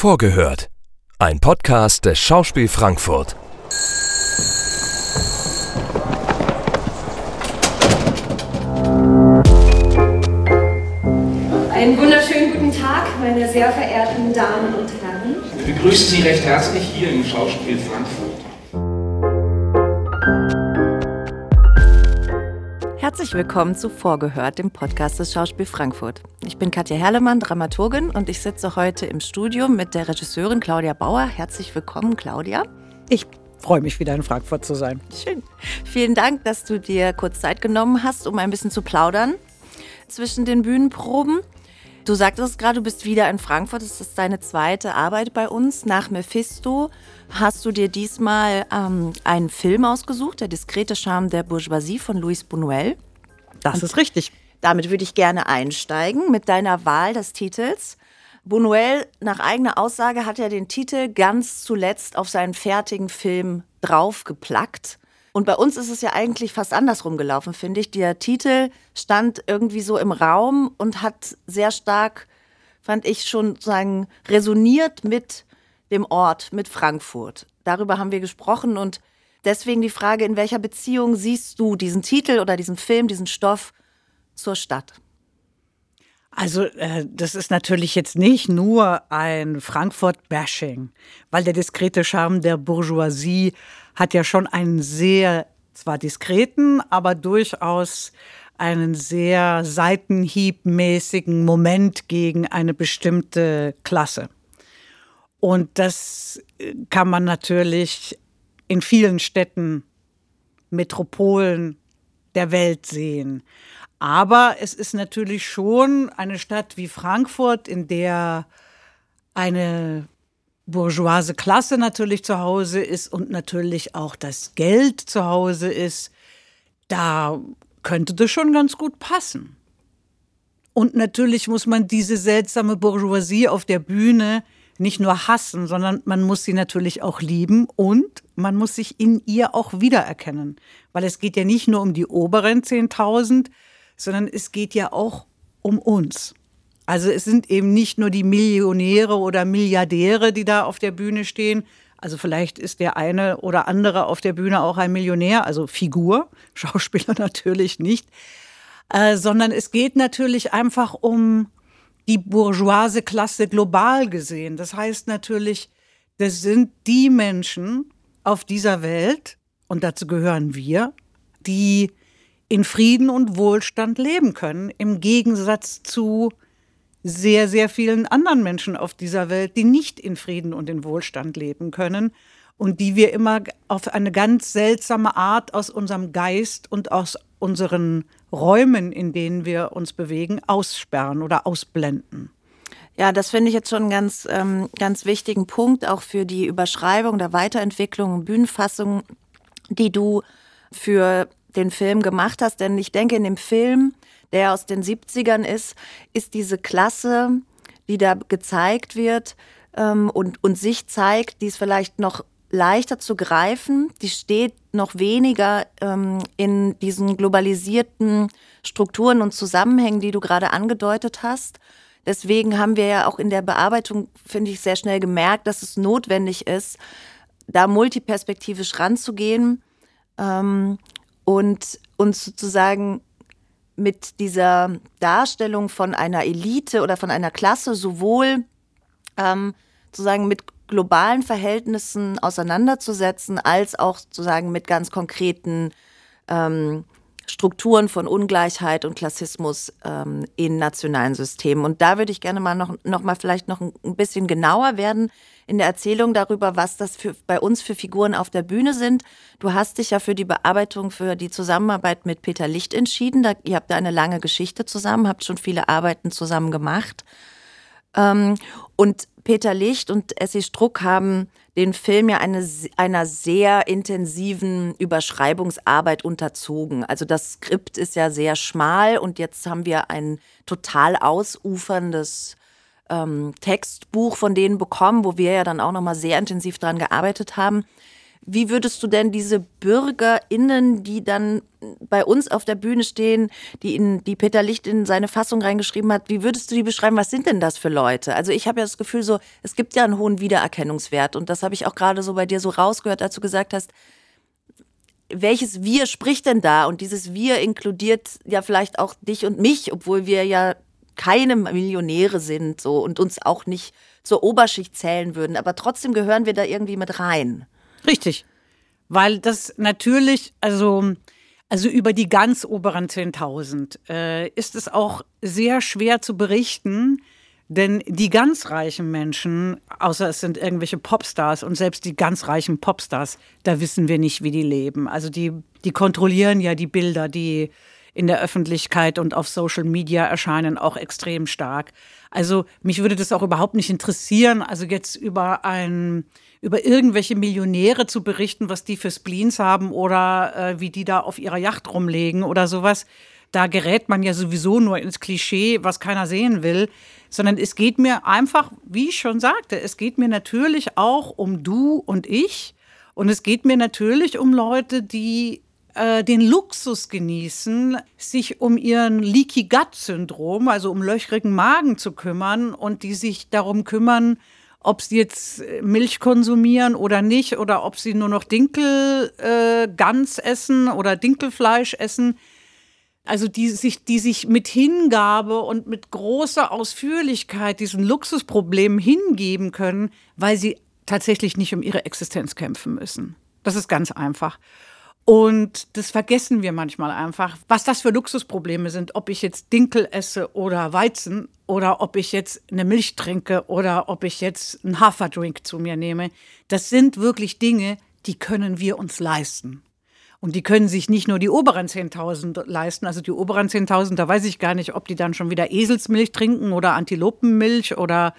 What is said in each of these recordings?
Vorgehört. Ein Podcast des Schauspiel Frankfurt. Einen wunderschönen guten Tag, meine sehr verehrten Damen und Herren. Wir begrüßen Sie recht herzlich hier im Schauspiel Frankfurt. Herzlich willkommen zu Vorgehört, dem Podcast des Schauspiel Frankfurt. Ich bin Katja Herlemann, Dramaturgin und ich sitze heute im Studio mit der Regisseurin Claudia Bauer. Herzlich willkommen, Claudia. Ich freue mich wieder in Frankfurt zu sein. Schön. Vielen Dank, dass du dir kurz Zeit genommen hast, um ein bisschen zu plaudern zwischen den Bühnenproben. Du sagtest gerade, du bist wieder in Frankfurt. Das ist deine zweite Arbeit bei uns. Nach Mephisto hast du dir diesmal ähm, einen Film ausgesucht, Der diskrete Charme der Bourgeoisie von Louis Buñuel. Das Und ist richtig. Damit würde ich gerne einsteigen mit deiner Wahl des Titels. Buñuel, nach eigener Aussage, hat er den Titel ganz zuletzt auf seinen fertigen Film draufgeplackt. Und bei uns ist es ja eigentlich fast andersrum gelaufen, finde ich. Der Titel stand irgendwie so im Raum und hat sehr stark, fand ich schon sagen, resoniert mit dem Ort, mit Frankfurt. Darüber haben wir gesprochen und deswegen die Frage, in welcher Beziehung siehst du diesen Titel oder diesen Film, diesen Stoff zur Stadt? Also äh, das ist natürlich jetzt nicht nur ein Frankfurt-Bashing, weil der diskrete Charme der Bourgeoisie hat ja schon einen sehr, zwar diskreten, aber durchaus einen sehr seitenhiebmäßigen Moment gegen eine bestimmte Klasse. Und das äh, kann man natürlich in vielen Städten, Metropolen der Welt sehen. Aber es ist natürlich schon eine Stadt wie Frankfurt, in der eine bourgeoise Klasse natürlich zu Hause ist und natürlich auch das Geld zu Hause ist, da könnte das schon ganz gut passen. Und natürlich muss man diese seltsame Bourgeoisie auf der Bühne nicht nur hassen, sondern man muss sie natürlich auch lieben und man muss sich in ihr auch wiedererkennen. Weil es geht ja nicht nur um die oberen 10.000, sondern es geht ja auch um uns. Also es sind eben nicht nur die Millionäre oder Milliardäre, die da auf der Bühne stehen. Also vielleicht ist der eine oder andere auf der Bühne auch ein Millionär, also Figur, Schauspieler natürlich nicht, äh, sondern es geht natürlich einfach um die bourgeoise Klasse global gesehen. Das heißt natürlich, das sind die Menschen auf dieser Welt, und dazu gehören wir, die in Frieden und Wohlstand leben können, im Gegensatz zu sehr, sehr vielen anderen Menschen auf dieser Welt, die nicht in Frieden und in Wohlstand leben können und die wir immer auf eine ganz seltsame Art aus unserem Geist und aus unseren Räumen, in denen wir uns bewegen, aussperren oder ausblenden. Ja, das finde ich jetzt schon einen ganz, ähm, ganz wichtigen Punkt, auch für die Überschreibung der Weiterentwicklung und Bühnenfassung, die du für den Film gemacht hast. Denn ich denke, in dem Film der aus den 70ern ist, ist diese Klasse, die da gezeigt wird ähm, und, und sich zeigt, die ist vielleicht noch leichter zu greifen, die steht noch weniger ähm, in diesen globalisierten Strukturen und Zusammenhängen, die du gerade angedeutet hast. Deswegen haben wir ja auch in der Bearbeitung, finde ich, sehr schnell gemerkt, dass es notwendig ist, da multiperspektivisch ranzugehen ähm, und uns sozusagen mit dieser Darstellung von einer Elite oder von einer Klasse sowohl ähm, sozusagen mit globalen Verhältnissen auseinanderzusetzen, als auch sozusagen mit ganz konkreten ähm, Strukturen von Ungleichheit und Klassismus ähm, in nationalen Systemen. Und da würde ich gerne mal noch, noch mal vielleicht noch ein bisschen genauer werden in der Erzählung darüber, was das für, bei uns für Figuren auf der Bühne sind. Du hast dich ja für die Bearbeitung, für die Zusammenarbeit mit Peter Licht entschieden. Da, ihr habt da eine lange Geschichte zusammen, habt schon viele Arbeiten zusammen gemacht. Ähm, und Peter Licht und Essie Struck haben den Film ja eine, einer sehr intensiven Überschreibungsarbeit unterzogen. Also das Skript ist ja sehr schmal und jetzt haben wir ein total ausuferndes ähm, Textbuch von denen bekommen, wo wir ja dann auch nochmal sehr intensiv dran gearbeitet haben. Wie würdest du denn diese BürgerInnen, die dann bei uns auf der Bühne stehen, die, in, die Peter Licht in seine Fassung reingeschrieben hat, wie würdest du die beschreiben? Was sind denn das für Leute? Also ich habe ja das Gefühl so, es gibt ja einen hohen Wiedererkennungswert und das habe ich auch gerade so bei dir so rausgehört, als du gesagt hast, welches Wir spricht denn da? Und dieses Wir inkludiert ja vielleicht auch dich und mich, obwohl wir ja keine Millionäre sind so und uns auch nicht zur Oberschicht zählen würden, aber trotzdem gehören wir da irgendwie mit rein. Richtig. Weil das natürlich, also, also über die ganz oberen 10.000 äh, ist es auch sehr schwer zu berichten, denn die ganz reichen Menschen, außer es sind irgendwelche Popstars und selbst die ganz reichen Popstars, da wissen wir nicht, wie die leben. Also die, die kontrollieren ja die Bilder, die in der Öffentlichkeit und auf Social Media erscheinen, auch extrem stark. Also mich würde das auch überhaupt nicht interessieren, also jetzt über ein über irgendwelche Millionäre zu berichten, was die für Spleens haben oder äh, wie die da auf ihrer Yacht rumlegen oder sowas. Da gerät man ja sowieso nur ins Klischee, was keiner sehen will, sondern es geht mir einfach, wie ich schon sagte, es geht mir natürlich auch um du und ich und es geht mir natürlich um Leute, die äh, den Luxus genießen, sich um ihren Leaky Gut Syndrom, also um löchrigen Magen zu kümmern und die sich darum kümmern, ob sie jetzt äh, Milch konsumieren oder nicht oder ob sie nur noch Dinkel äh, essen oder Dinkelfleisch essen. Also die sich, die sich mit Hingabe und mit großer Ausführlichkeit diesen Luxusproblemen hingeben können, weil sie tatsächlich nicht um ihre Existenz kämpfen müssen. Das ist ganz einfach. Und das vergessen wir manchmal einfach, was das für Luxusprobleme sind, ob ich jetzt Dinkel esse oder Weizen oder ob ich jetzt eine Milch trinke oder ob ich jetzt einen Haferdrink zu mir nehme. Das sind wirklich Dinge, die können wir uns leisten. Und die können sich nicht nur die oberen 10.000 leisten. Also die oberen 10.000, da weiß ich gar nicht, ob die dann schon wieder Eselsmilch trinken oder Antilopenmilch oder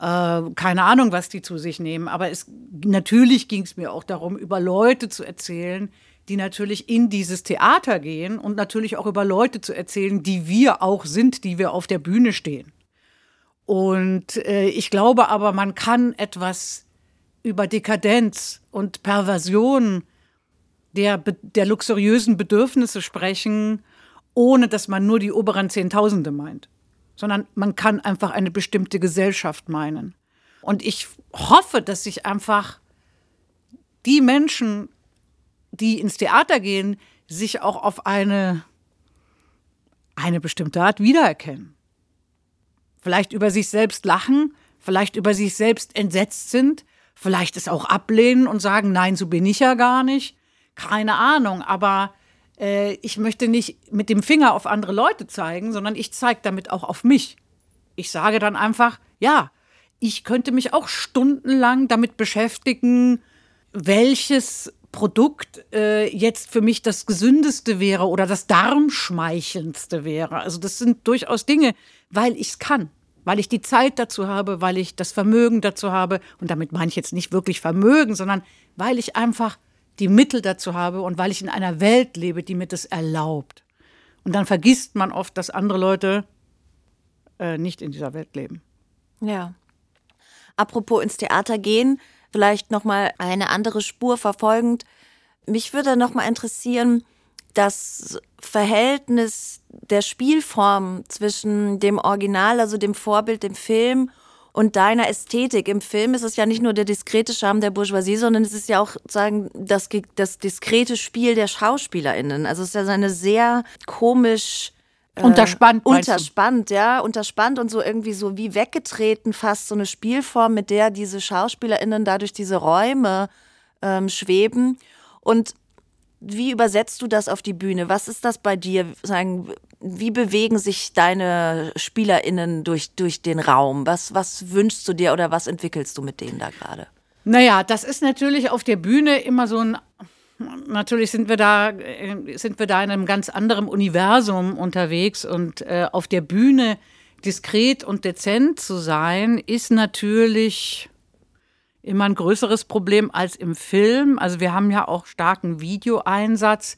äh, keine Ahnung, was die zu sich nehmen. Aber es, natürlich ging es mir auch darum, über Leute zu erzählen, die natürlich in dieses Theater gehen und natürlich auch über Leute zu erzählen, die wir auch sind, die wir auf der Bühne stehen. Und äh, ich glaube aber, man kann etwas über Dekadenz und Perversion der, der luxuriösen Bedürfnisse sprechen, ohne dass man nur die oberen Zehntausende meint, sondern man kann einfach eine bestimmte Gesellschaft meinen. Und ich hoffe, dass sich einfach die Menschen die ins Theater gehen, sich auch auf eine, eine bestimmte Art wiedererkennen. Vielleicht über sich selbst lachen, vielleicht über sich selbst entsetzt sind, vielleicht es auch ablehnen und sagen, nein, so bin ich ja gar nicht. Keine Ahnung, aber äh, ich möchte nicht mit dem Finger auf andere Leute zeigen, sondern ich zeige damit auch auf mich. Ich sage dann einfach, ja, ich könnte mich auch stundenlang damit beschäftigen, welches Produkt äh, jetzt für mich das gesündeste wäre oder das darmschmeichelndste wäre. Also das sind durchaus Dinge, weil ich es kann, weil ich die Zeit dazu habe, weil ich das Vermögen dazu habe. Und damit meine ich jetzt nicht wirklich Vermögen, sondern weil ich einfach die Mittel dazu habe und weil ich in einer Welt lebe, die mir das erlaubt. Und dann vergisst man oft, dass andere Leute äh, nicht in dieser Welt leben. Ja. Apropos ins Theater gehen, vielleicht noch mal eine andere Spur verfolgend. Mich würde noch mal interessieren, das Verhältnis der Spielform zwischen dem Original, also dem Vorbild, dem Film und deiner Ästhetik. Im Film ist es ja nicht nur der diskrete Charme der Bourgeoisie, sondern es ist ja auch sagen das, das diskrete Spiel der SchauspielerInnen. Also es ist ja so eine sehr komisch äh, unterspannt. Unterspannt, ja, unterspannt und so irgendwie so wie weggetreten, fast so eine Spielform, mit der diese SchauspielerInnen dadurch diese Räume ähm, schweben. Und wie übersetzt du das auf die Bühne? Was ist das bei dir? Sagen, wie bewegen sich deine SpielerInnen durch, durch den Raum? Was, was wünschst du dir oder was entwickelst du mit denen da gerade? Naja, das ist natürlich auf der Bühne immer so ein Natürlich sind wir da, äh, sind wir da in einem ganz anderen Universum unterwegs und äh, auf der Bühne diskret und dezent zu sein, ist natürlich immer ein größeres Problem als im Film. Also wir haben ja auch starken Videoeinsatz,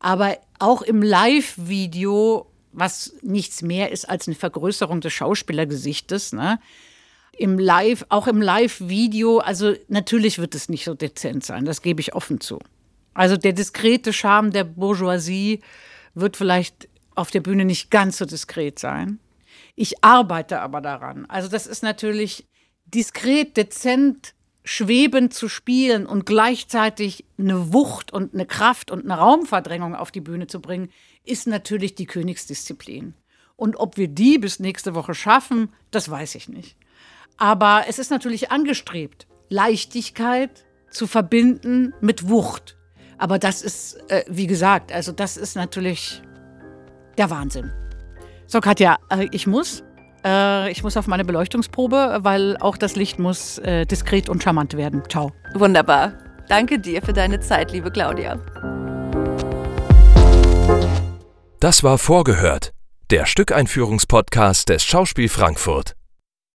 aber auch im Live-Video, was nichts mehr ist als eine Vergrößerung des Schauspielergesichtes, ne, im Live, auch im Live-Video, also natürlich wird es nicht so dezent sein, das gebe ich offen zu. Also der diskrete Charme der Bourgeoisie wird vielleicht auf der Bühne nicht ganz so diskret sein. Ich arbeite aber daran. Also das ist natürlich diskret, dezent, schwebend zu spielen und gleichzeitig eine Wucht und eine Kraft und eine Raumverdrängung auf die Bühne zu bringen, ist natürlich die Königsdisziplin. Und ob wir die bis nächste Woche schaffen, das weiß ich nicht. Aber es ist natürlich angestrebt, Leichtigkeit zu verbinden mit Wucht. Aber das ist, äh, wie gesagt, also das ist natürlich der Wahnsinn. So, Katja, äh, ich muss. Äh, ich muss auf meine Beleuchtungsprobe, weil auch das Licht muss äh, diskret und charmant werden. Ciao. Wunderbar. Danke dir für deine Zeit, liebe Claudia. Das war Vorgehört, der Stückeinführungspodcast des Schauspiel Frankfurt.